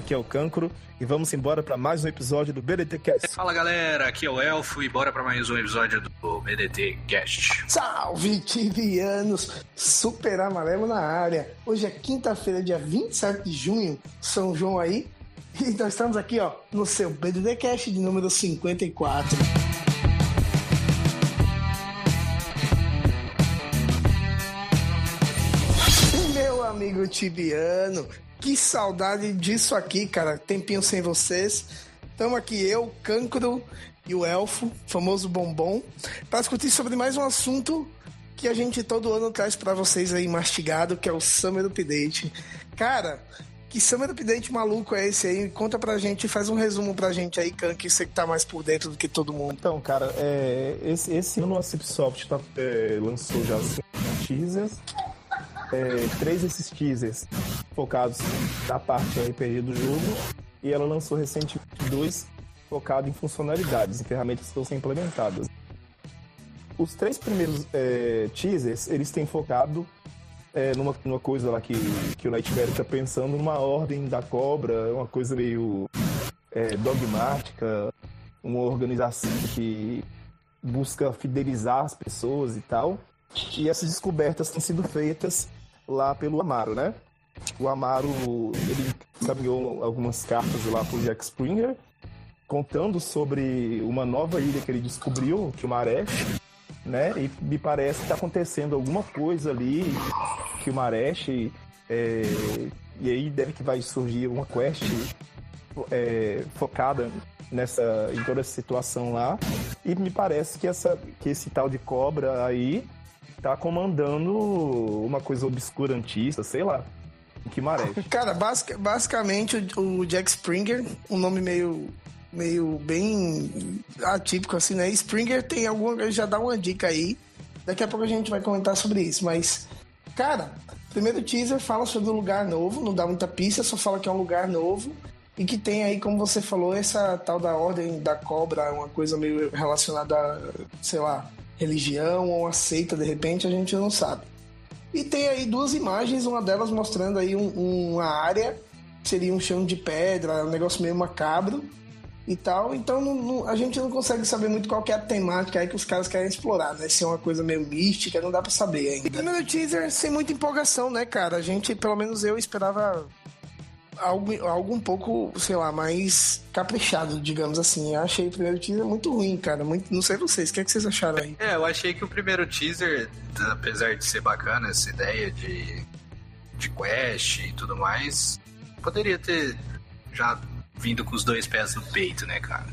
Aqui é o Cancro e vamos embora para mais um episódio do BDT Cast. Fala galera, aqui é o Elfo e bora para mais um episódio do BDT Cast. Salve tibianos, super amarelo na área. Hoje é quinta-feira, dia 27 de junho, São João aí, e nós estamos aqui ó, no seu BDT Cast de número 54. Meu amigo tibiano, que saudade disso aqui, cara. Tempinho sem vocês. Estamos aqui eu, Cancro e o Elfo, famoso Bombom, para discutir sobre mais um assunto que a gente todo ano traz para vocês aí mastigado, que é o Summer Update. Cara, que Summer Update maluco é esse aí? Conta pra gente, faz um resumo pra gente aí, Can, que você que tá mais por dentro do que todo mundo. Então, cara, é, esse, esse ano a Cipsoft tá, é, lançou já teasers é, três desses teasers focados na parte RPG do jogo e ela lançou recentemente dois focados em funcionalidades, em ferramentas que estão sendo implementadas. Os três primeiros é, teasers, eles têm focado é, numa, numa coisa lá que, que o Nightmare está pensando, numa ordem da cobra, uma coisa meio é, dogmática, uma organização que busca fidelizar as pessoas e tal. E essas descobertas têm sido feitas lá pelo Amaro, né? O Amaro, ele encaminhou algumas cartas lá pro Jack Springer, contando sobre uma nova ilha que ele descobriu, que o Maré, né? E me parece que tá acontecendo alguma coisa ali, que o Maresh, é, e aí deve que vai surgir uma quest é, focada nessa, em toda essa situação lá. E me parece que, essa, que esse tal de cobra aí tá comandando uma coisa obscurantista, sei lá. Que maré. Cara, basic, basicamente o, Jack Springer, um nome meio meio bem atípico assim, né? Springer tem alguma, já dá uma dica aí. Daqui a pouco a gente vai comentar sobre isso, mas cara, primeiro teaser fala sobre um lugar novo, não dá muita pista, só fala que é um lugar novo e que tem aí, como você falou, essa tal da ordem da cobra, uma coisa meio relacionada, a, sei lá, religião ou uma seita, de repente, a gente não sabe. E tem aí duas imagens, uma delas mostrando aí um, uma área, seria um chão de pedra, um negócio meio macabro e tal. Então não, não, a gente não consegue saber muito qual é a temática aí que os caras querem explorar, né? Se é uma coisa meio mística, não dá para saber ainda. Primeiro teaser sem muita empolgação, né, cara? A gente, pelo menos eu, esperava algo, algo um pouco, sei lá, mais caprichado, digamos assim. Eu achei o primeiro teaser muito ruim, cara. Muito, não sei vocês, o que, é que vocês acharam aí? É, eu achei que o primeiro teaser, apesar de ser bacana essa ideia de, de quest e tudo mais, poderia ter já vindo com os dois pés no peito, né, cara?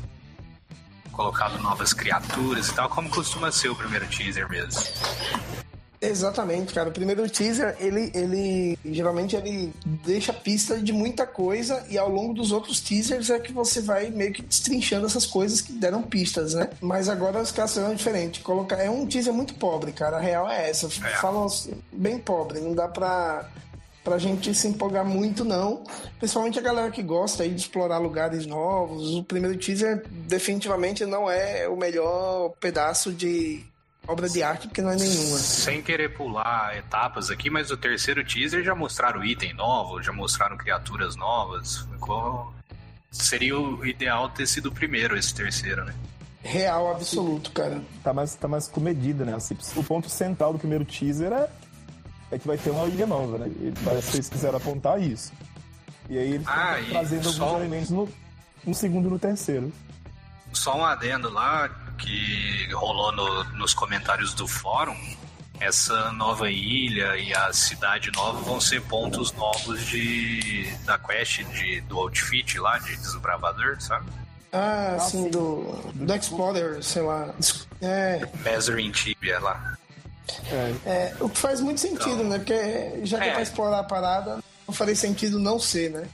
Colocado novas criaturas e tal, como costuma ser o primeiro teaser mesmo. Exatamente, cara. O primeiro teaser, ele, ele geralmente ele deixa pista de muita coisa e ao longo dos outros teasers é que você vai meio que destrinchando essas coisas que deram pistas, né? Mas agora os caras são diferentes. Colocar é um teaser muito pobre, cara. A real é essa. É. Falam bem pobre, não dá pra pra gente se empolgar muito, não. Principalmente a galera que gosta aí de explorar lugares novos. O primeiro teaser definitivamente não é o melhor pedaço de obra de arte, porque não é nenhuma. Sem querer pular etapas aqui, mas o terceiro teaser já mostraram item novo, já mostraram criaturas novas. Ficou... Seria o ideal ter sido o primeiro, esse terceiro, né? Real absoluto, cara. Tá mais, tá mais comedido, né? Assim, o ponto central do primeiro teaser é, é que vai ter uma ilha nova, né? E parece que eles quiseram apontar isso. E aí eles ah, estão trazendo alguns elementos no, no segundo e no terceiro. Só um adendo lá, que rolou no, nos comentários do fórum, essa nova ilha e a cidade nova vão ser pontos novos de da quest de, do outfit lá, de desbravador, sabe? Ah, assim, do, do Explorer, sei lá. É. Measuring Tibia lá. É. é. o que faz muito sentido, então, né? Porque já que é. pra explorar a parada, não faria sentido não ser, né?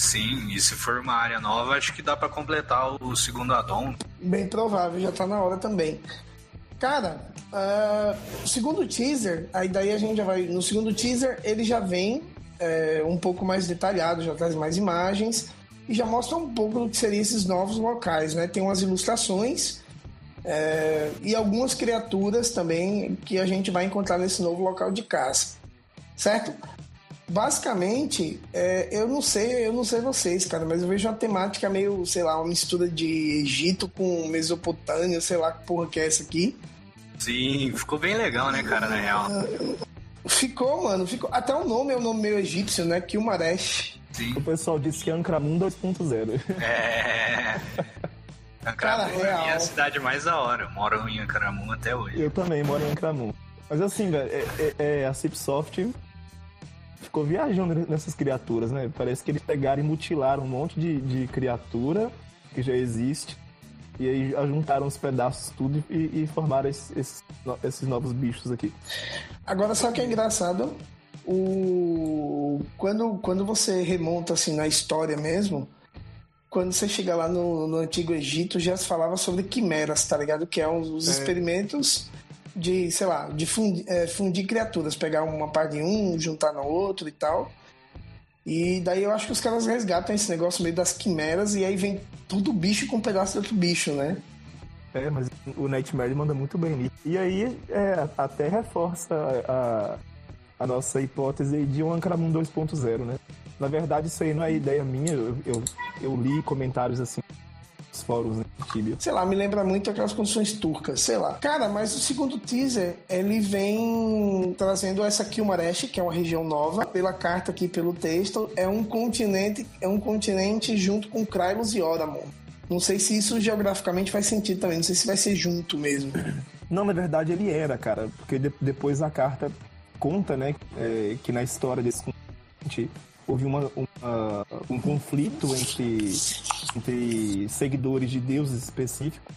Sim, e se for uma área nova, acho que dá para completar o segundo addon. Bem provável, já tá na hora também. Cara, uh, segundo teaser, aí daí a gente já vai. No segundo teaser, ele já vem é, um pouco mais detalhado, já traz mais imagens e já mostra um pouco do que seriam esses novos locais, né? Tem umas ilustrações é, e algumas criaturas também que a gente vai encontrar nesse novo local de caça, certo? Basicamente, é, eu não sei, eu não sei vocês, cara, mas eu vejo uma temática meio, sei lá, uma mistura de Egito com Mesopotâmia, sei lá que porra que é essa aqui. Sim, ficou bem legal, né, cara, na real. Ficou, mano, ficou. Até o nome é um nome meio egípcio, né? Kilmaresh. Sim. O pessoal disse que é Ancramun 2.0. É. Ancramun é a minha cidade mais da hora. Eu moro em Ancramun até hoje. Eu também moro em Ancramun. Mas assim, velho, é, é, é, a Cipsoft ficou viajando nessas criaturas, né? Parece que eles pegaram e mutilaram um monte de, de criatura que já existe. E aí juntaram os pedaços tudo e, e formaram esses, esses, esses novos bichos aqui. Agora, sabe o que é engraçado? O... Quando, quando você remonta assim na história mesmo, quando você chega lá no, no Antigo Egito, já se falava sobre quimeras, tá ligado? Que é um, os é. experimentos de, sei lá, de fundir, é, fundir criaturas, pegar uma parte de um, juntar no outro e tal. E daí eu acho que os caras resgatam esse negócio meio das quimeras e aí vem tudo bicho com um pedaço de outro bicho, né? É, mas o Nightmare manda muito bem nisso. E aí, é, até reforça a, a nossa hipótese de um Ancramun 2.0, né? Na verdade, isso aí não é ideia minha, eu, eu, eu li comentários assim nos fóruns né. Sei lá, me lembra muito aquelas condições turcas, sei lá. Cara, mas o segundo teaser, ele vem trazendo essa Kilmaresh, que é uma região nova, pela carta aqui, pelo texto, é um continente, é um continente junto com Krylos e Oramon. Não sei se isso geograficamente faz sentido também, não sei se vai ser junto mesmo. Não, na verdade ele era, cara, porque de, depois a carta conta, né, é, que na história desse continente houve uma, uma, um conflito entre, entre seguidores de deuses específicos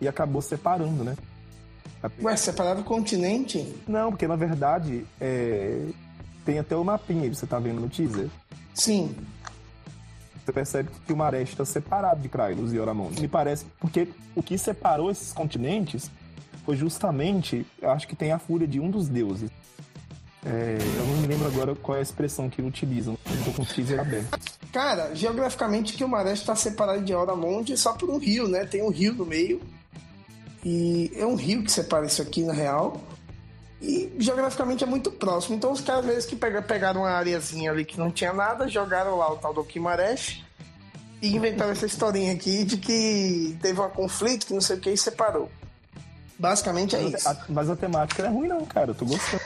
e acabou separando, né? Ué, separava o continente? Não, porque na verdade é, tem até o mapinha aí, você tá vendo no teaser? Sim você percebe que o Maré está separado de Krylos e Oramon. Me parece porque o que separou esses continentes foi justamente, eu acho que tem a fúria de um dos deuses. É, eu não me lembro agora qual é a expressão que utilizam. Eu tô com o teaser aberto. Cara, geograficamente que o Maré está separado de Oramond só por um rio, né? Tem um rio no meio. E é um rio que separa isso aqui, na real. E geograficamente é muito próximo. Então os caras, vezes, que pegaram uma areazinha ali que não tinha nada, jogaram lá o tal do Kimaresh e inventaram essa historinha aqui de que teve um conflito, que não sei o que, e separou. Basicamente é isso. mas a temática não é ruim, não, cara. Eu tô gostando.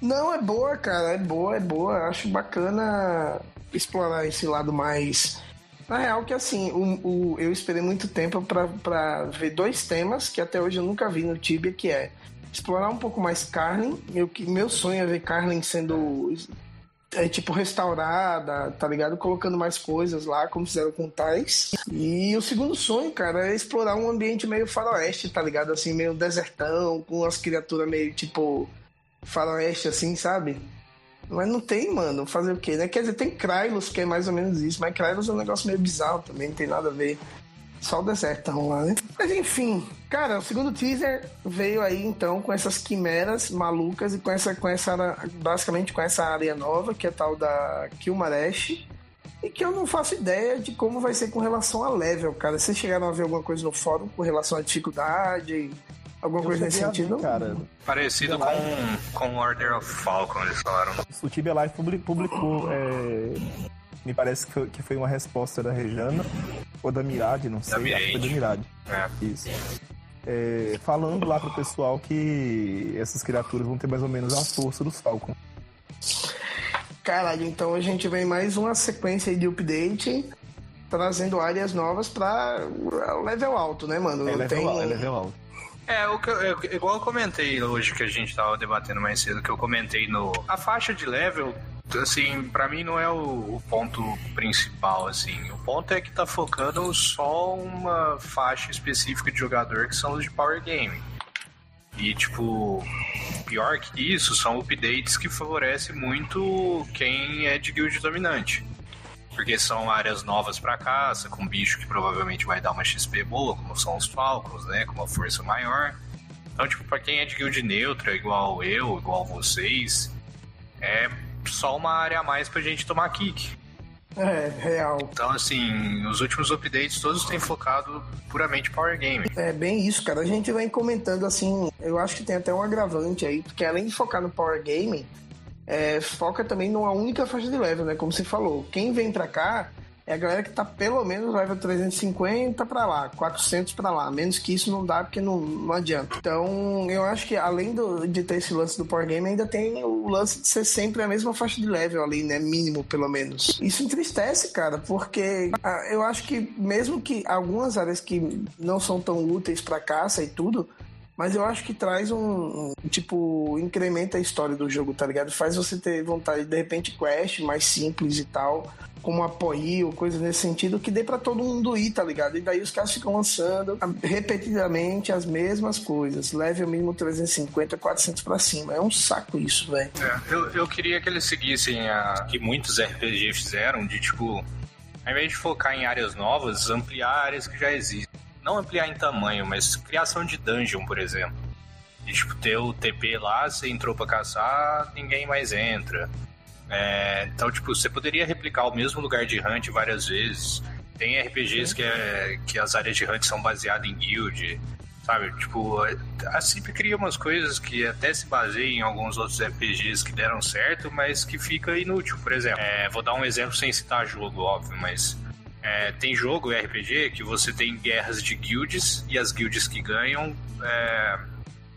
Não, é boa, cara. É boa, é boa. Acho bacana explorar esse lado mais. Na real, que assim, o, o eu esperei muito tempo para ver dois temas que até hoje eu nunca vi no Tibia, que é explorar um pouco mais Carlin. Meu, meu sonho é ver Carlin sendo é, tipo restaurada, tá ligado? Colocando mais coisas lá, como fizeram com Tais. E o segundo sonho, cara, é explorar um ambiente meio faroeste, tá ligado? Assim, meio desertão, com as criaturas meio tipo faroeste, assim, sabe? Mas não tem, mano. Fazer o quê, né? Quer dizer, tem Krylos, que é mais ou menos isso, mas Krylos é um negócio meio bizarro também, não tem nada a ver. Só o desertão lá, né? Mas enfim, cara, o segundo teaser veio aí então com essas quimeras malucas e com essa, com essa basicamente com essa área nova, que é tal da Kilmaresh. E que eu não faço ideia de como vai ser com relação a level, cara. Vocês chegaram a ver alguma coisa no fórum com relação à dificuldade? Alguma eu coisa nesse sentido? Cara. Parecido com, com Order of Falcon, eles falaram. O Tibia Live publicou é, me parece que foi uma resposta da Rejana ou da Mirade, não sei. Da foi da Mirade. É. Isso. É, falando lá pro pessoal que essas criaturas vão ter mais ou menos a força dos Falcon. Caralho, então a gente vem mais uma sequência de update trazendo áreas novas pra level alto, né, mano? É level, Tem... é level alto. É, o que eu, igual eu comentei hoje que a gente tava debatendo mais cedo, que eu comentei no. A faixa de level assim, para mim não é o, o, ponto principal, assim. O ponto é que tá focando só uma faixa específica de jogador que são os de Power Game. E, tipo, pior que isso, são updates que favorecem muito quem é de guild dominante. Porque são áreas novas para caça, com bicho que provavelmente vai dar uma XP boa, como são os Falcons, né? Com uma força maior. Então, tipo, pra quem é de guild neutra, igual eu, igual vocês, é só uma área a mais pra gente tomar kick. É, real. Então, assim, os últimos updates todos têm focado puramente Power Game. É bem isso, cara. A gente vem comentando assim, eu acho que tem até um agravante aí, porque além de focar no Power Game, é, foca também numa única faixa de level, né? Como você falou. Quem vem pra cá é a galera que tá pelo menos level 350 para lá, 400 para lá. Menos que isso não dá porque não, não adianta. Então, eu acho que além do, de ter esse lance do Power Game, ainda tem o lance de ser sempre a mesma faixa de level ali, né? Mínimo, pelo menos. Isso entristece, cara, porque ah, eu acho que mesmo que algumas áreas que não são tão úteis para caça e tudo, mas eu acho que traz um, um, tipo, incrementa a história do jogo, tá ligado? Faz você ter vontade de, repente, quest mais simples e tal como apoio, coisa nesse sentido, que dê para todo mundo ir, tá ligado? E daí os caras ficam lançando repetidamente as mesmas coisas. Leve o mínimo 350, 400 para cima. É um saco isso, velho. É, eu, eu queria que eles seguissem a que muitos RPG fizeram, de tipo, ao invés de focar em áreas novas, ampliar áreas que já existem. Não ampliar em tamanho, mas criação de dungeon, por exemplo. De, tipo, ter o TP lá, você entrou pra caçar, ninguém mais entra. É, então, tipo, você poderia replicar o mesmo lugar de hunt várias vezes. Tem RPGs que, é, que as áreas de hunt são baseadas em guild, sabe? Tipo, a CIP cria umas coisas que até se baseiam em alguns outros RPGs que deram certo, mas que fica inútil. Por exemplo, é, vou dar um exemplo sem citar jogo, óbvio, mas é, tem jogo RPG que você tem guerras de guilds e as guilds que ganham é,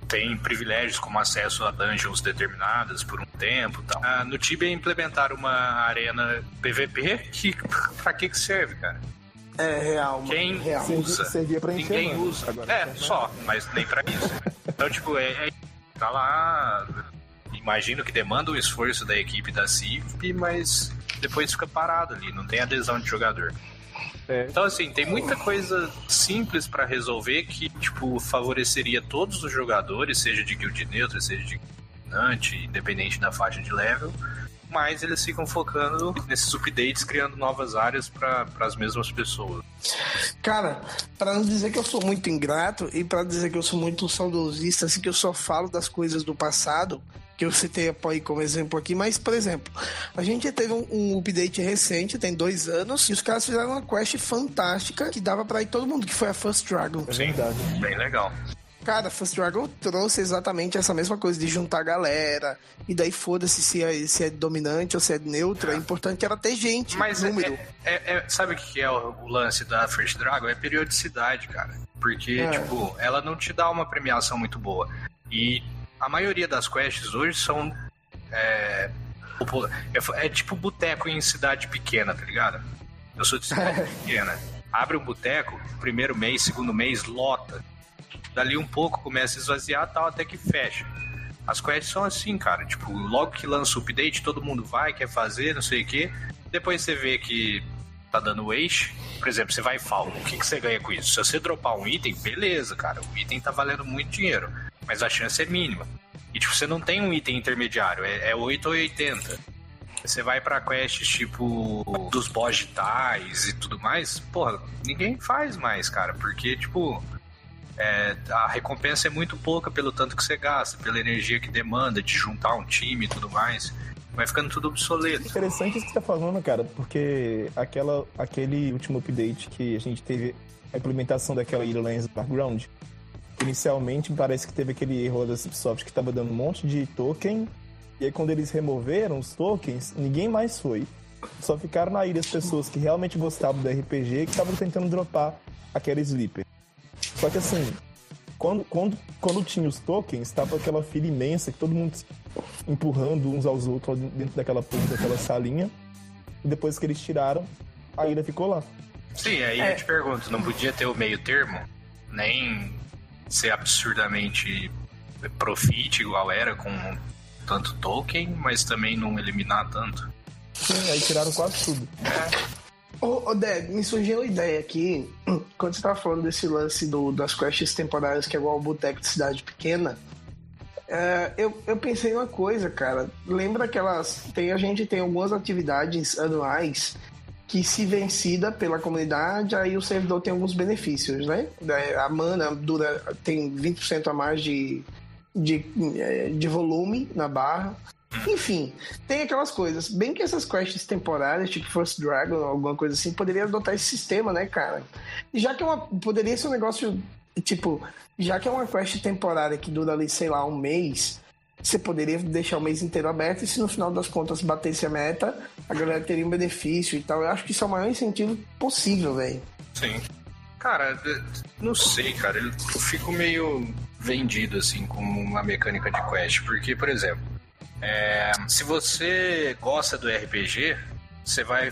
tem privilégios como acesso a dungeons determinadas por um tempo tal. Ah, no Tibia implementaram uma arena PVP que pra que que serve, cara? É real, mano. Quem real. usa? Servia pra encher, Ninguém usa. Agora, é, só, mas nem pra isso. então, tipo, é, é, tá lá. Imagino que demanda o esforço da equipe da CIP, mas depois fica parado ali, não tem adesão de jogador. É. Então, assim, tem muita coisa simples para resolver que, tipo, favoreceria todos os jogadores, seja de guild neutro, seja de dominante, independente da faixa de level. Mas eles ficam focando nesses updates, criando novas áreas para as mesmas pessoas. Cara, para não dizer que eu sou muito ingrato e para dizer que eu sou muito saudosista, assim, que eu só falo das coisas do passado, que eu citei a Poi como exemplo aqui, mas, por exemplo, a gente teve um, um, update recente, tem dois anos, e os caras fizeram uma quest fantástica que dava pra ir todo mundo, que foi a First Dragon. É verdade. Bem legal. Cara, First Dragon trouxe exatamente essa mesma coisa de juntar a galera. E daí foda-se se é, se é dominante ou se é neutra. É importante era ter gente. Mas número. É, é, é, sabe o que é o, o, lance da First Dragon? É periodicidade, cara. Porque, é. tipo, ela não te dá uma premiação muito boa. E a maioria das quests hoje são. É, é, é tipo boteco em cidade pequena, tá ligado? Eu sou de cidade pequena. Abre um boteco, primeiro mês, segundo mês, lota. Dali um pouco começa a esvaziar tal, até que fecha. As quests são assim, cara. Tipo, logo que lança o update, todo mundo vai, quer fazer, não sei o quê. Depois você vê que tá dando eixo. Por exemplo, você vai e fala, o que, que você ganha com isso? Se você dropar um item, beleza, cara. O item tá valendo muito dinheiro mas a chance é mínima. E tipo, você não tem um item intermediário, é, é 8 ou 80. Você vai pra quests tipo dos boss e tudo mais, porra, ninguém faz mais, cara, porque tipo. É, a recompensa é muito pouca pelo tanto que você gasta, pela energia que demanda de juntar um time e tudo mais. Vai ficando tudo obsoleto. Interessante isso que você tá falando, cara, porque aquela, aquele último update que a gente teve a implementação daquela ilha Lands Background, inicialmente parece que teve aquele erro da Cipsoft que estava dando um monte de token. E aí quando eles removeram os tokens, ninguém mais foi. Só ficaram na ilha as pessoas que realmente gostavam do RPG e que estavam tentando dropar aquela Sleeper. Só que assim, quando, quando, quando tinha os tokens, tava aquela fila imensa, que todo mundo empurrando uns aos outros dentro daquela porra, daquela salinha. E depois que eles tiraram, a ilha ficou lá. Sim, aí é. eu te pergunto, não podia ter o meio termo? Nem ser absurdamente profit igual era com tanto token, mas também não eliminar tanto. Sim, aí tiraram quase tudo. Ô, ô Dad, me surgiu uma ideia aqui, quando você tava falando desse lance do, das quests temporárias que é igual o Boteco de Cidade Pequena, é, eu, eu pensei uma coisa, cara. Lembra aquelas. Tem, a gente tem algumas atividades anuais que, se vencida pela comunidade, aí o servidor tem alguns benefícios, né? A mana dura, tem 20% a mais de, de, é, de volume na barra. Enfim, tem aquelas coisas. Bem que essas quests temporárias, tipo First Dragon, alguma coisa assim, poderia adotar esse sistema, né, cara? Já que é uma. Poderia ser um negócio. Tipo, já que é uma quest temporária que dura ali, sei lá, um mês, você poderia deixar o mês inteiro aberto e se no final das contas batesse a meta, a galera teria um benefício e tal. Eu acho que isso é o maior incentivo possível, velho. Sim. Cara, não sei, cara. Eu fico meio vendido, assim, com uma mecânica de quest. Porque, por exemplo, é, se você gosta do RPG, você vai,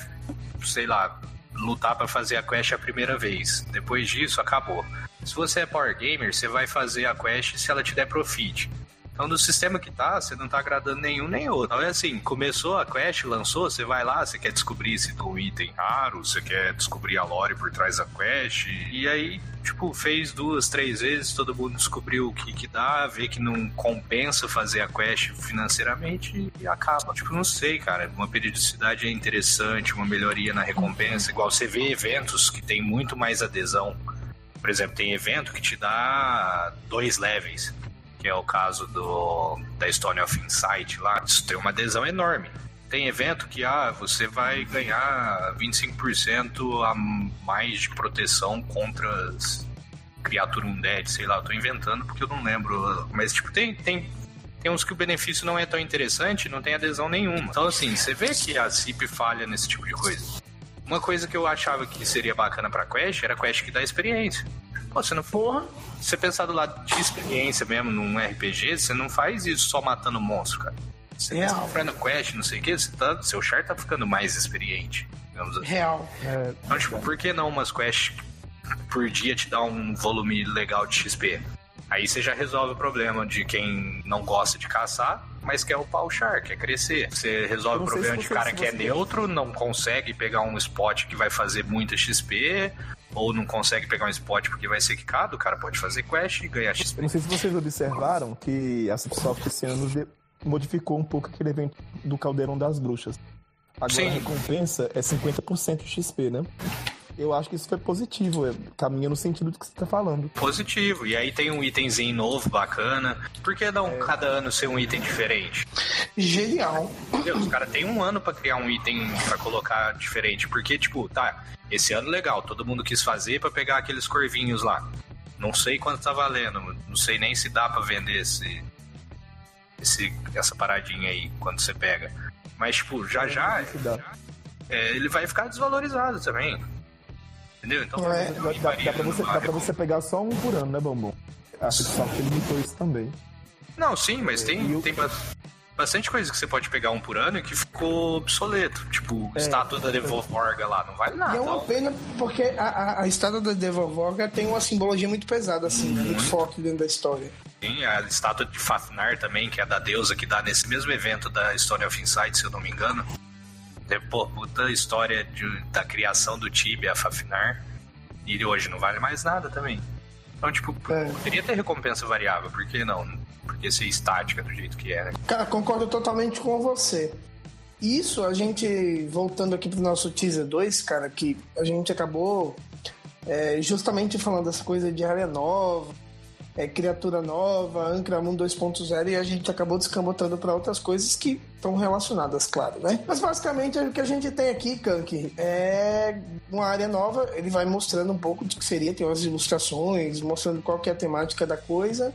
sei lá, lutar para fazer a quest a primeira vez. Depois disso, acabou. Se você é power gamer, você vai fazer a quest se ela te der profit. Então, do sistema que tá, você não tá agradando nenhum nem outro. Então, é assim, começou a quest, lançou, você vai lá, você quer descobrir se tem um item raro, você quer descobrir a lore por trás da quest. E aí, tipo, fez duas, três vezes, todo mundo descobriu o que que dá, vê que não compensa fazer a quest financeiramente e acaba. Tipo, não sei, cara, uma periodicidade é interessante, uma melhoria na recompensa, igual você vê eventos que tem muito mais adesão. Por exemplo, tem evento que te dá dois levels que é o caso do da Stone of Insight lá, isso tem uma adesão enorme. Tem evento que ah, você vai ganhar 25% a mais de proteção contra as criaturas undead, sei lá, eu tô inventando porque eu não lembro, mas tipo tem tem tem uns que o benefício não é tão interessante, não tem adesão nenhuma. Então assim, você vê que a CIP falha nesse tipo de coisa. Uma coisa que eu achava que seria bacana para quest era quest que dá experiência. Pô, você não porra, você pensar do lado de experiência mesmo num RPG, você não faz isso só matando monstro, cara. Você tá Real. sofrendo quest, não sei o que, você tá, seu char tá ficando mais experiente, digamos assim. Real. É, Então, tipo, por que não umas quests por dia te dá um volume legal de XP? Aí você já resolve o problema de quem não gosta de caçar, mas quer upar o char, quer crescer. Você resolve o problema de cara que é neutro, não consegue pegar um spot que vai fazer muita XP, ou não consegue pegar um spot porque vai ser quicado, o cara pode fazer quest e ganhar XP. não sei se vocês observaram que a Cipsoft esse ano modificou um pouco aquele evento do Caldeirão das Bruxas. Agora Sim. a recompensa é 50% de XP, né? Eu acho que isso foi positivo, é, caminha no sentido do que você tá falando. Positivo. E aí tem um itemzinho novo, bacana. Por que não É. cada ano ser um item diferente? Genial. Entendeu? Os caras têm um ano pra criar um item pra colocar diferente. Porque, tipo, tá, esse ano legal, todo mundo quis fazer pra pegar aqueles corvinhos lá. Não sei quanto tá valendo, não sei nem se dá pra vender esse, esse essa paradinha aí quando você pega. Mas, tipo, já já Se dá. é, ele vai ficar desvalorizado também. Entendeu? Então, É. Dá, dá- dá pra você, dá pra você pegar só um por ano, né, Bambam? A Cipsoft limitou isso também. Não, sim, mas E tem, o- tem ba- bastante coisa que você pode pegar um por ano e que ficou obsoleto. Tipo, É. estátua da Devolvorga lá, não vale nada. E é uma pena porque a, a, a estátua da Devolvorga tem uma simbologia muito pesada, assim, né? muito forte dentro da história. Tem a estátua de Fafnar também, que é da deusa que dá nesse mesmo evento da Story of Insight, se eu não me engano. Tem, pô, puta história de- da criação do Tibia, Fafnar. E hoje não vale mais nada também. Então, tipo, É. poderia ter recompensa variável, por que não? Por que ser estática do jeito que é, né? Cara, concordo totalmente com você. Isso, a gente, voltando aqui pro nosso teaser 2, cara, que a gente acabou é, justamente falando dessa coisa de área nova, é, criatura nova, Ancra Mundo 2.0, e a gente acabou descambotando para outras coisas que estão relacionadas, claro, né? Mas basicamente o que a gente tem aqui, Kank, é uma área nova, ele vai mostrando um pouco de que seria, tem umas ilustrações, mostrando qual que é a temática da coisa,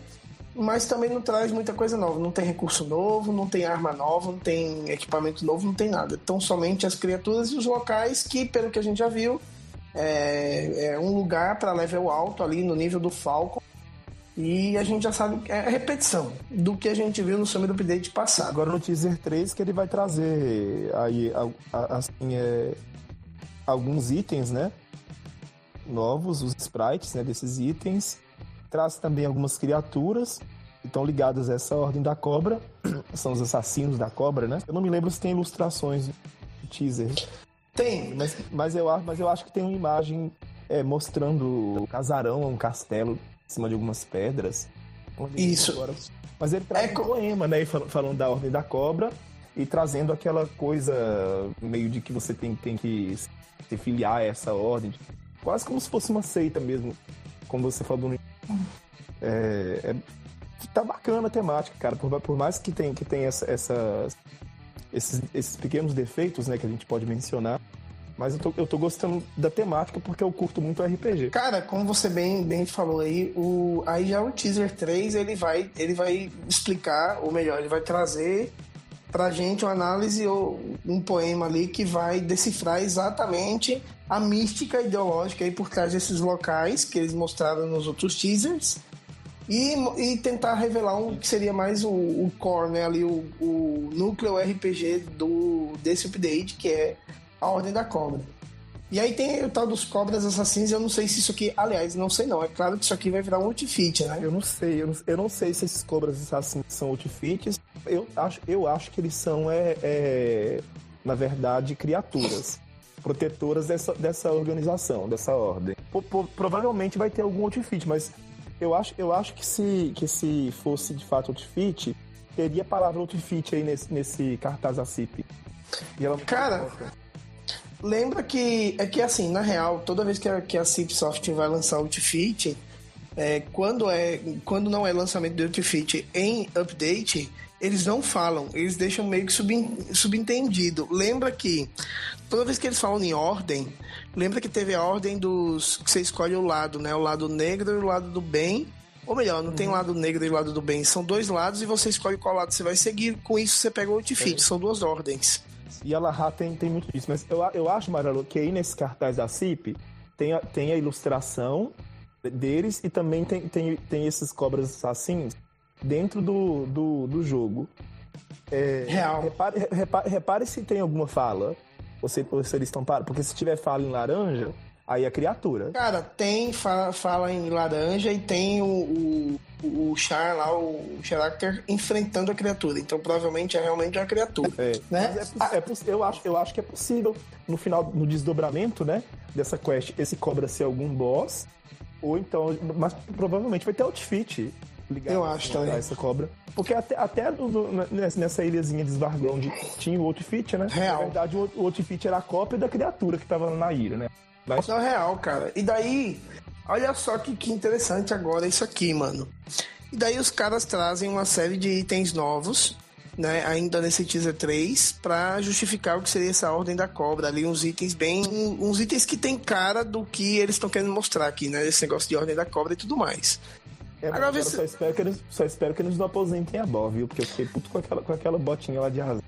mas também não traz muita coisa nova. Não tem recurso novo, não tem arma nova, não tem equipamento novo, não tem nada. Então somente as criaturas e os locais que, pelo que a gente já viu, é, é um lugar para level alto ali no nível do Falcon. E a gente já sabe que é a repetição do que a gente viu no Summer Update passado. Agora no teaser 3 que ele vai trazer aí assim, é, alguns itens, né? Novos, os sprites né, desses itens. Traz também algumas criaturas. estão ligados a essa ordem da cobra. São os assassinos da cobra, né? Eu não me lembro se tem ilustrações no teaser. Tem. Mas, mas, eu, mas eu acho que tem uma imagem é, mostrando um casarão, um castelo em cima de algumas pedras. Isso. Agora. Mas ele traz É um poema, né? fal- Falando da ordem da cobra e trazendo aquela coisa meio de que você tem, tem que se filiar a essa ordem. Quase como se fosse uma seita mesmo. Como você falou no é, é- tá bacana a temática, cara. Por, por mais que tenha que tem essa, essas- esses, esses pequenos defeitos, né, que a gente pode mencionar. Mas eu tô, eu tô gostando da temática porque eu curto muito RPG. Cara, como você bem, bem falou aí, o, aí já o teaser 3 ele vai, ele vai explicar, ou melhor, ele vai trazer pra gente uma análise ou um poema ali que vai decifrar exatamente a mística ideológica aí por trás desses locais que eles mostraram nos outros teasers e, e tentar revelar um que seria mais o, o core, né, ali o, o núcleo RPG do, desse update, que é a Ordem da Cobra. E aí tem o tal dos cobras assassinos, eu não sei se isso aqui. Aliás, não sei não. É claro que isso aqui vai virar um outfit, né? Eu não sei, eu não, eu não sei se esses cobras assassinos são outfits. Eu acho, eu acho que eles são, é, é, na verdade, criaturas protetoras dessa, dessa organização, dessa ordem. Provavelmente vai ter algum outfit, mas eu acho, eu acho que, se, que se fosse de fato outfit, teria a palavra outfit aí nesse, nesse cartaz da CIP. E Cara. Lembra que é que assim, na real, toda vez que a, que a Cipsoft vai lançar o Outfit, é, quando, é, quando não é lançamento do Outfit em update, eles não falam, eles deixam meio que subentendido. Lembra que toda vez que eles falam em ordem, lembra que teve a ordem dos. que você escolhe o lado, né? O lado negro e o lado do bem. Ou melhor, não tem lado negro e lado do bem, são dois lados e você escolhe qual lado você vai seguir. Com isso você pega o Outfit, são duas ordens. E a Lahá tem, tem muito disso. Mas eu, eu acho, Maralo, que aí nesse cartaz da CIP tem a, tem a ilustração deles e também tem, tem, tem esses cobras assassinos dentro do, do, do jogo. É, Real. Repare, repare, repare se tem alguma fala. Ou se, ou se eles estão parados. Porque se tiver fala em laranja, aí é criatura. Cara, tem fala, fala em laranja e tem o, o, o Char lá, o Character, enfrentando a criatura. Então provavelmente é realmente uma criatura. É, Né? é é eu, acho, eu acho que é possível, no final, no desdobramento, né, dessa quest, esse cobra ser algum boss, ou então, mas provavelmente vai ter outfit ligado Eu acho a também. essa cobra. Porque até, até do- do- nessa- ilhazinha de Svarground tinha o outfit, né? Real. Na verdade, o, o outfit era a cópia da criatura que tava na ilha, né? Mas, Não é real, cara. E daí, olha só que, que interessante agora isso aqui, mano. E daí os caras trazem uma série de itens novos, né, ainda nesse teaser 3, pra justificar o que seria essa ordem da cobra. Ali uns itens bem. uns itens que tem cara do que eles estão querendo mostrar aqui, né? Esse negócio de ordem da cobra e tudo mais. é, agora agora se- só, espero que eles, só espero que eles não aposentem a Bob, viu? Porque eu fiquei puto com aquela, com aquela botinha lá de razão.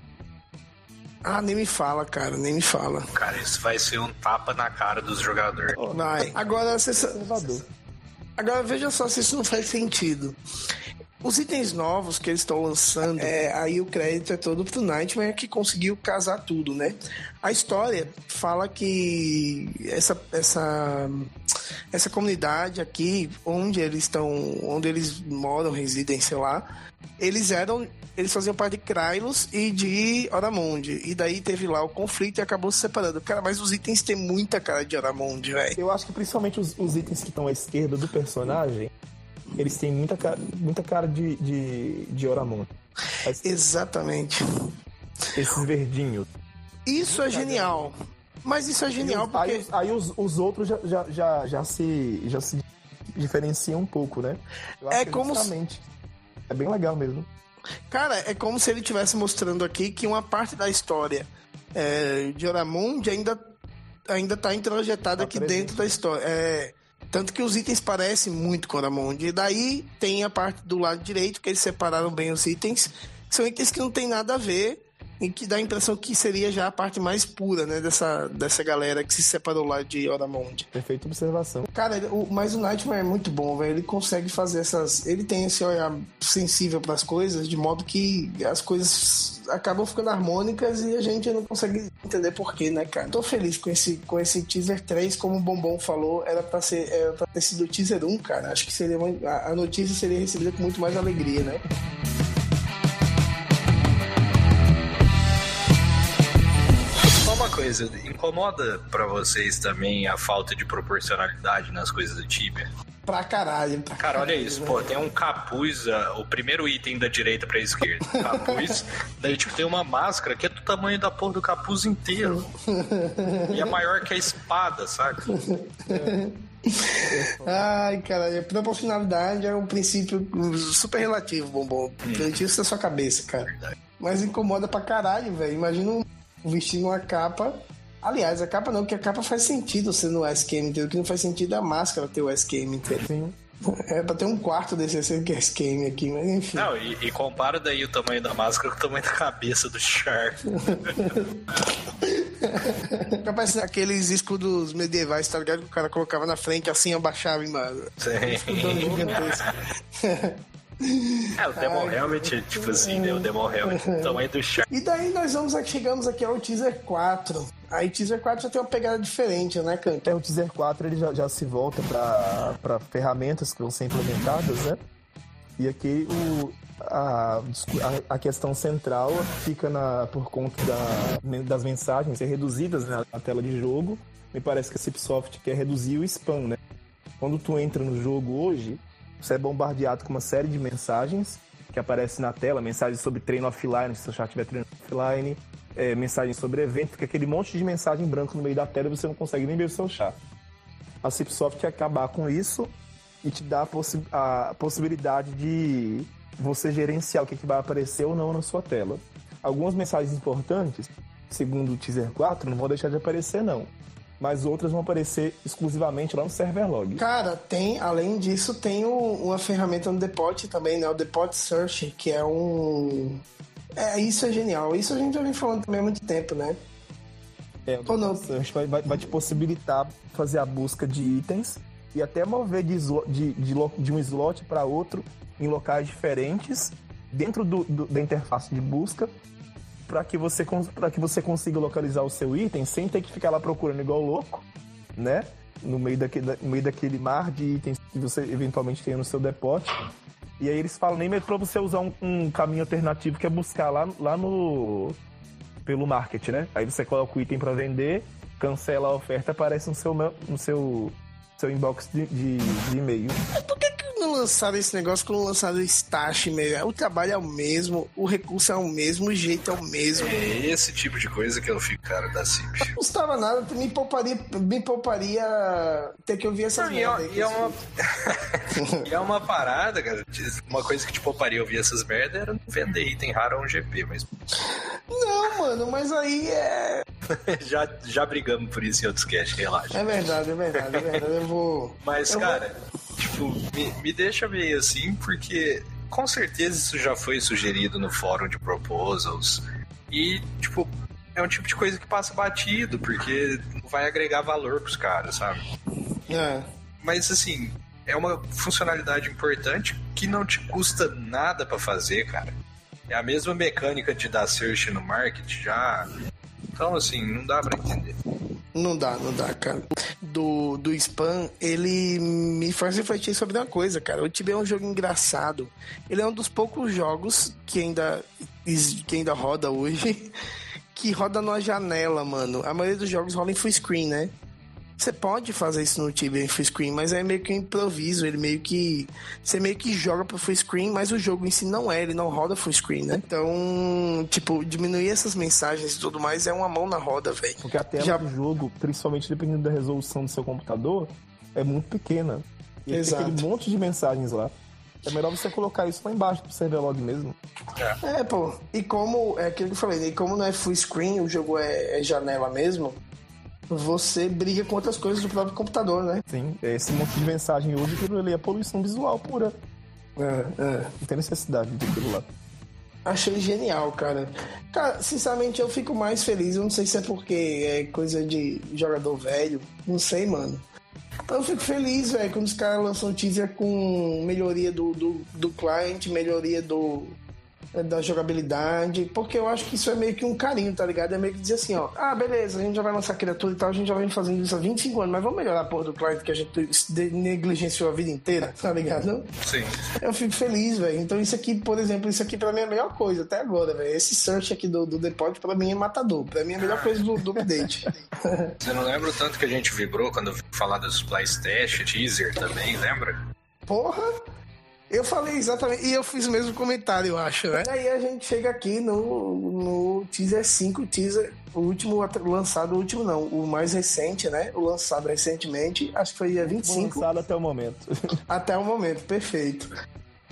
Ah, nem me fala, cara, nem me fala. Cara, isso vai ser um tapa na cara dos jogadores. Vai. Agora, você. Agora veja só se isso não faz sentido. Os itens novos que eles estão lançando, é, aí o crédito é todo pro Nightmare que conseguiu casar tudo, né? A história fala que essa, essa, essa comunidade aqui, onde eles estão, onde eles moram, residem, sei lá, eles eram, eles faziam parte de Krylos e de Oramonde. E daí teve lá o conflito e acabou se separando. Cara, mas os itens têm muita cara de Oramonde, velho. Eu acho que principalmente os, os itens que estão à esquerda do personagem, eles têm muita cara, muita cara de, de, de Oramon. Mas Exatamente. Esses verdinhos. Isso é genial. Mas isso é genial Aí, porque. os- aí os, os outros já, já, já, já se, já se diferenciam um pouco, né? Eu É como justamente. É bem legal mesmo. Cara, é como se ele estivesse mostrando aqui que uma parte da história é, de Oramundi ainda, ainda tá introjetada Tá aqui presente. dentro da história. É, tanto que os itens parecem muito com Oramundi. E daí tem a parte do lado direito, que eles separaram bem os itens. São itens que não tem nada a ver e que dá a impressão que seria já a parte mais pura, né, dessa, dessa galera que se separou lá de Oramond. Perfeita observação. Cara, ele, o, mas o Nightmare é muito bom, velho. Ele consegue fazer essas. Ele tem esse olhar sensível para as coisas, de modo que as coisas acabam ficando harmônicas e a gente não consegue entender porquê, né, cara? Tô feliz com esse, com esse teaser 3, como o Bombom falou, era pra, ser, era pra ter sido o teaser 1, cara. Acho que seria uma, a notícia seria recebida com muito mais alegria, né? Coisa, incomoda para vocês também a falta de proporcionalidade nas coisas do Tibia? Pra caralho. Pra Cara, olha caralho, isso, né? pô, tem um capuz, o primeiro item da direita pra esquerda, capuz, daí tipo tem uma máscara que é do tamanho da porra do capuz inteiro. e é maior que a espada, saca? Ai, caralho. A proporcionalidade é um princípio super relativo, Bombom. Tira isso da sua cabeça, cara. Mas incomoda pra caralho, velho. Imagina um vestindo uma capa. Aliás, a capa não, porque a capa faz sentido sendo o SKM inteiro. Que não faz sentido é a máscara ter o SKM inteiro. Sim. É pra ter um quarto desse SKM aqui, mas enfim. Não, e, e compara daí o tamanho da máscara com o tamanho da cabeça do Char. Fica parecendo aqueles escudos medievais, tá ligado? Que o cara colocava na frente assim, abaixava e mano. Escudão gigantesco. É, o Demon Helmet, tipo assim, né? O Demon Helmet, o tamanho do Char. E daí nós vamos aqui, chegamos aqui ao teaser 4. Aí teaser 4 já tem uma pegada diferente, né, Canto? É, o Teaser 4 ele já, já se volta para ferramentas que vão ser implementadas, né? E aqui o, a, a, a questão central fica na, por conta da, das mensagens ser reduzidas né, na tela de jogo. Me parece que a Cipsoft quer reduzir o spam, né? Quando tu entra no jogo hoje, você é bombardeado com uma série de mensagens que aparecem na tela, mensagens sobre treino offline, se seu chat estiver treinando offline, é, mensagens sobre evento, fica aquele monte de mensagem branco no meio da tela você não consegue nem ver o seu chat. A Cipsoft quer acabar com isso e te dá a, possi a possibilidade de você gerenciar o que, que vai aparecer ou não na sua tela. Algumas mensagens importantes, segundo o Teaser 4, não vão deixar de aparecer não. Mas outras vão aparecer exclusivamente lá no server log. Cara, tem, além disso, tem o- uma ferramenta no Depot também, né? O Depot Search, que é um. É, isso é genial. Isso a gente já vem falando também há muito tempo, né? É, Ou não? o Search vai, vai, vai te possibilitar fazer a busca de itens e até mover de, de, de, de um slot para outro em locais diferentes dentro do, do- da interface de busca para que, você pra que você consiga localizar o seu item sem ter que ficar lá procurando igual louco, né? No meio daquele, no meio daquele mar de itens que você eventualmente tenha no seu depote. E aí eles falam nem mesmo para você usar um, um caminho alternativo que é buscar lá, lá no pelo market, né? Aí você coloca o item para vender, cancela a oferta, aparece no seu no seu seu inbox de, de, de e-mail. Por que, lançaram esse negócio quando lançaram o Stash mesmo? O trabalho é o mesmo, o recurso é o mesmo, o jeito é o mesmo. É esse tipo de coisa que eu fico, cara, da CIP. Não custava nada, me pouparia, me pouparia ter que ouvir essas Não, e, é, e é uma... é uma parada, cara. Uma coisa que te pouparia ouvir essas merdas era não vender item raro a um GP, mas Não, mano, mas aí é. já, já brigamos por isso em outros casts, relaxa. É verdade, é verdade, é verdade. Eu vou. Mas, eu cara, tipo, me, me deixa meio assim, porque com certeza isso já foi sugerido no fórum de proposals. E, tipo, é um tipo de coisa que passa batido, porque vai agregar valor pros caras, sabe? É. Mas, assim, é uma funcionalidade importante que não te custa nada pra fazer, cara. É a mesma mecânica de dar search no market já. Então, assim, não dá pra entender. Não dá, não dá, cara. Do, do spam, ele me faz refletir sobre uma coisa, cara. O Tibia é um jogo engraçado. Ele é um dos poucos jogos que ainda, que ainda roda hoje, que roda numa janela, mano. A maioria dos jogos rola em full screen, né? Você pode fazer isso no Tibia em full screen, mas é meio que um improviso. Ele meio que. Você meio que joga pro full screen, mas o jogo em si não é, ele não roda full screen, né? Então, tipo, diminuir essas mensagens e tudo mais é uma mão na roda, velho. Porque a tela Já- do jogo, principalmente dependendo da resolução do seu computador, é muito pequena. E tem Exato. aquele monte de mensagens lá. É melhor você colocar isso lá embaixo pro server log mesmo. É, pô. E como, é aquilo que eu falei, né? E como não é full screen, o jogo é, é janela mesmo, você briga com outras coisas do próprio computador, né? Sim, esse monte de mensagem hoje, aquilo ali é poluição visual pura. É, é. Não tem necessidade daquilo lá. Achei genial, cara. Cara, sinceramente eu fico mais feliz. Eu não sei se é porque é coisa de jogador velho. Não sei, mano. Então eu fico feliz, velho, quando os caras lançam teaser com melhoria do, do, do client, melhoria do, da jogabilidade, porque eu acho que isso é meio que um carinho, tá ligado? É meio que dizer assim, ó, ah, beleza, a gente já vai lançar criatura e tal, a gente já vem fazendo isso há 25 anos, mas vamos melhorar a porra do client que a gente negligenciou a vida inteira, tá ligado? Sim. Eu fico feliz, velho. Então isso aqui, por exemplo, isso aqui pra mim é a melhor coisa até agora, velho. Esse search aqui do, do Depot pra mim é matador. Pra mim é a melhor coisa do, do update. Você não lembra o tanto que a gente vibrou quando falar dos Playstation, teaser também, lembra? Porra! Eu falei exatamente, e eu fiz o mesmo comentário, eu acho, né? Aí a gente chega aqui no, no teaser 5, teaser, o último lançado, o último não, o mais recente, né? O lançado recentemente, acho que foi dia 25. Lançado até o momento. até o momento, perfeito.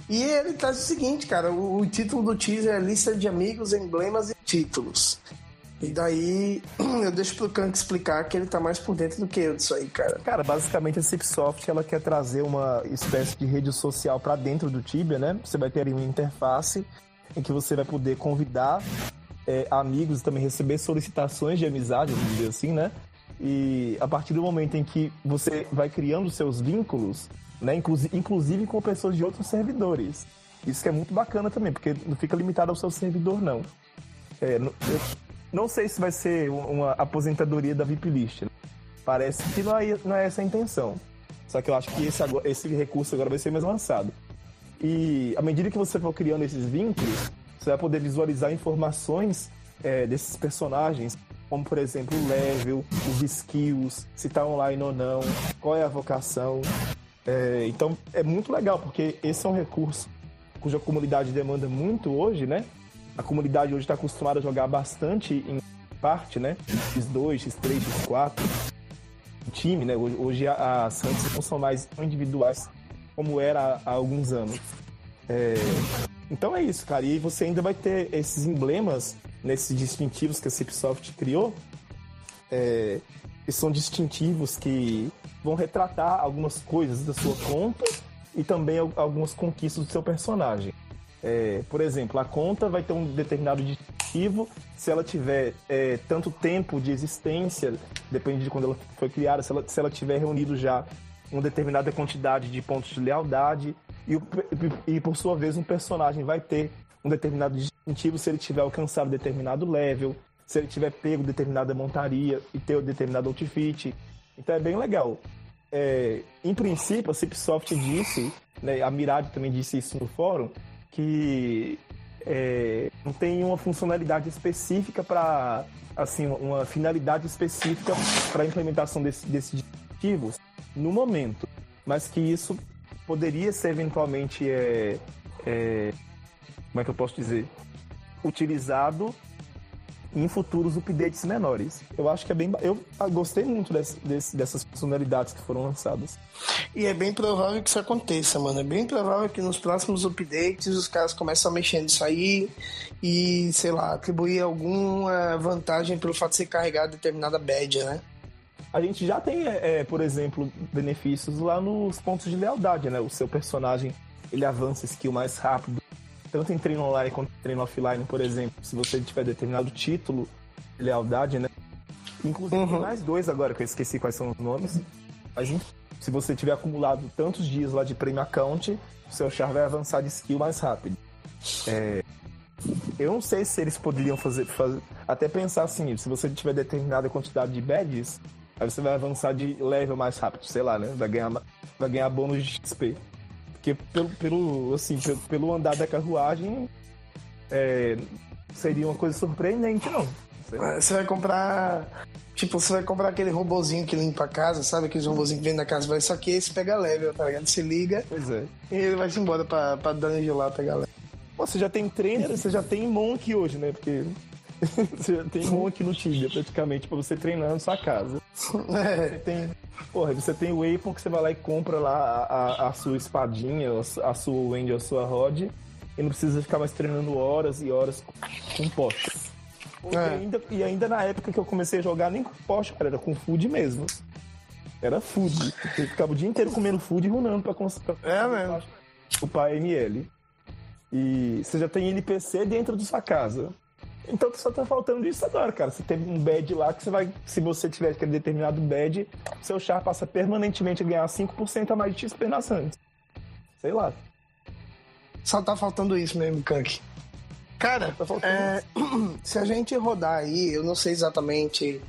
E ele traz o seguinte, cara, o, o título do teaser é lista de amigos, emblemas e títulos. E daí eu deixo pro Kank explicar que ele tá mais por dentro do que eu disso aí, cara. Cara, basicamente a Cipsoft ela quer trazer uma espécie de rede social para dentro do Tibia, né? Você vai ter uma interface em que você vai poder convidar é, amigos e também receber solicitações de amizade, vamos dizer assim, né? E a partir do momento em que você vai criando seus vínculos, né? Inclusive, com pessoas de outros servidores. Isso que é muito bacana também, porque não fica limitado ao seu servidor, não. É, não sei se vai ser uma aposentadoria da VIP List. Né? Parece que não é, não é essa a intenção. Só que eu acho que esse, esse recurso agora vai ser mais lançado. E à medida que você for criando esses vínculos, você vai poder visualizar informações é, desses personagens, como por exemplo o level, os skills, se está online ou não, qual é a vocação. É, então é muito legal, porque esse é um recurso cuja comunidade demanda muito hoje, né? A comunidade hoje está acostumada a jogar bastante em parte, né? X2, X3, X4, time, né? Hoje as ranks não são mais individuais como era há alguns anos. É... Então é isso, cara. E você ainda vai ter esses emblemas, nesses distintivos que a Cipsoft criou, é... que são distintivos que vão retratar algumas coisas da sua conta e também algumas conquistas do seu personagem. É, por exemplo, a conta vai ter um determinado distintivo se ela tiver é, tanto tempo de existência, depende de quando ela foi criada, se ela, se ela tiver reunido já uma determinada quantidade de pontos de lealdade, e, e por sua vez um personagem vai ter um determinado distintivo se ele tiver alcançado determinado level, se ele tiver pego determinada montaria e ter um determinado outfit. Então é bem legal. É, em princípio, a Cipsoft disse, né, a Mirage também disse isso no fórum, que é, não tem uma funcionalidade específica para assim uma finalidade específica para a implementação desse, desses dispositivos no momento, mas que isso poderia ser eventualmente é, é, como é que eu posso dizer? Utilizado em futuros updates menores. Eu acho que é bem. Eu gostei muito desse, desse, dessas funcionalidades que foram lançadas. E é bem provável que isso aconteça, mano. É bem provável que nos próximos updates os caras começam a mexer nisso aí e, sei lá, atribuir alguma vantagem pelo fato de ser carregado determinada badge, né? A gente já tem, é, é, por exemplo, benefícios lá nos pontos de lealdade, né? O seu personagem ele avança skill mais rápido, tanto em treino online quanto em treino offline, por exemplo, se você tiver determinado título de lealdade, né? Inclusive uhum. mais dois agora, que eu esqueci quais são os nomes. Mas se você tiver acumulado tantos dias lá de prêmio account, o seu char vai avançar de skill mais rápido. É, eu não sei se eles poderiam fazer, fazer, até pensar assim, se você tiver determinada quantidade de badges, aí você vai avançar de level mais rápido, sei lá, né? Vai ganhar, vai ganhar bônus de XP. Porque pelo, pelo, assim, pelo, pelo andar da carruagem, é, seria uma coisa surpreendente, não. Você vai comprar. Tipo, você vai comprar aquele robozinho que limpa a casa, sabe? Aqueles robozinhos que vem da casa, só que esse pega level, tá ligado? Você liga pois é. e ele vai se embora pra, pra dungeon lá pegar level. Pô, você já tem trainer, você já tem Monk hoje, né? Porque você tem Monk no Tibia, praticamente, pra você treinar na sua casa. É. Você tem Porra, você tem o Weapon que você vai lá e compra lá a, a, a sua espadinha, a sua Wendy, a sua Rod, e não precisa ficar mais treinando horas e horas com poste. É. E, ainda, e ainda na época que eu comecei a jogar, nem com poste, cara, era com food mesmo. Era food. Eu ficava o dia inteiro comendo food e runando pra conseguir. É mesmo. O pai ML. E você já tem NPC dentro da sua casa. Então só tá faltando isso agora, cara. Você tem um badge lá que você vai. Se você tiver aquele determinado badge, seu char passa permanentemente a ganhar 5% a mais de XP na Santos. Sei lá. Só tá faltando isso mesmo, Kank. Cara, tá é, se a gente rodar aí, eu não sei exatamente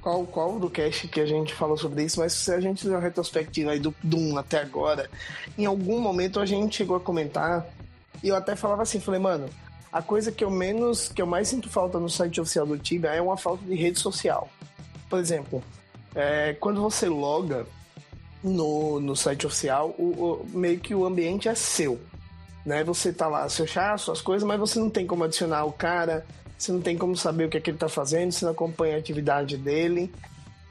qual, qual do cast que a gente falou sobre isso, mas se a gente fizer uma retrospectiva aí do Doom até agora, em algum momento a gente chegou a comentar, e eu até falava assim, falei, mano, a coisa que eu menos, que eu mais sinto falta no site oficial do Tibia é uma falta de rede social. Por exemplo, é, quando você loga no, no site oficial, o, o, meio que o ambiente é seu. Né? Você tá lá, seu chá, suas coisas, mas você não tem como adicionar o cara, você não tem como saber o que, é que ele tá fazendo, você não acompanha a atividade dele.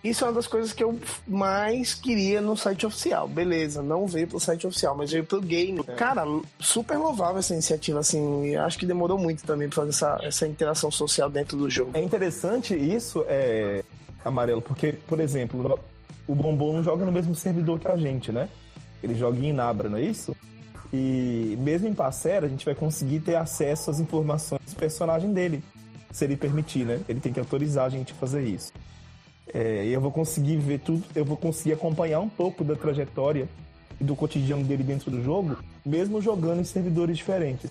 Isso é uma das coisas que eu mais queria no site oficial. Beleza, não veio pro site oficial, mas veio pro game. É. Cara, super louvável essa iniciativa, assim. acho que demorou muito também pra fazer essa, essa interação social dentro do jogo. É interessante isso, é, Amarelo, porque, por exemplo, o Bombom não joga no mesmo servidor que a gente, né? Ele joga em Nabra, não é isso? E mesmo em Passera, a gente vai conseguir ter acesso às informações do personagem dele, se ele permitir, né? Ele tem que autorizar a gente a fazer isso. É, eu vou conseguir ver tudo, eu vou conseguir acompanhar um pouco da trajetória e do cotidiano dele dentro do jogo, mesmo jogando em servidores diferentes.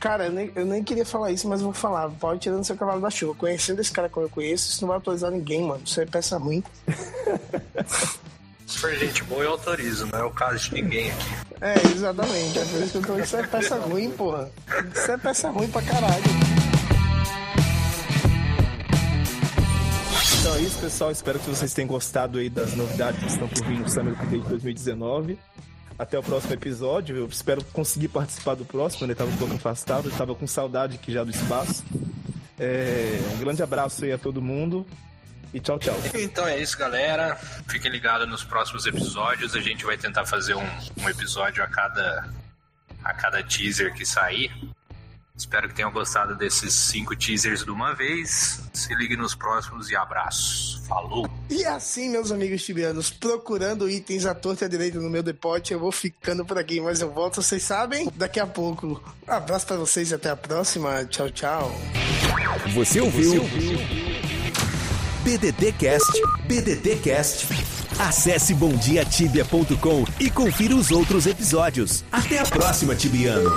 Cara, eu nem, eu nem queria falar isso, mas vou falar. Pode tirar no seu cavalo da chuva. Conhecendo esse cara como eu conheço, isso não vai autorizar ninguém, mano. Isso é peça ruim. Se for gente boa, eu autorizo, não é o caso de ninguém aqui. É, exatamente. É por isso que eu tô... Isso é peça ruim, porra. Isso é peça ruim pra caralho. Então é isso, pessoal. Espero que vocês tenham gostado aí das novidades que estão por vir no Summer Update 2019. Até o próximo episódio. Eu espero conseguir participar do próximo. Ele estava um pouco afastado, estava com saudade aqui já do espaço. É... Um grande abraço aí a todo mundo. E tchau, tchau. Então é isso, galera. Fiquem ligados nos próximos episódios. A gente vai tentar fazer um, um episódio a cada, a cada teaser que sair. Espero que tenham gostado desses cinco teasers de uma vez. Se ligue nos próximos e abraço. Falou! E assim, meus amigos tibianos, procurando itens à torta e à direita no meu depote, eu vou ficando por aqui, mas eu volto, vocês sabem, daqui a pouco. Um abraço para vocês e até a próxima. Tchau, tchau. Você ouviu? Você ouviu? BDTcast, BDTcast. Acesse bomdiatibia.com e confira os outros episódios. Até a próxima, Tibiano.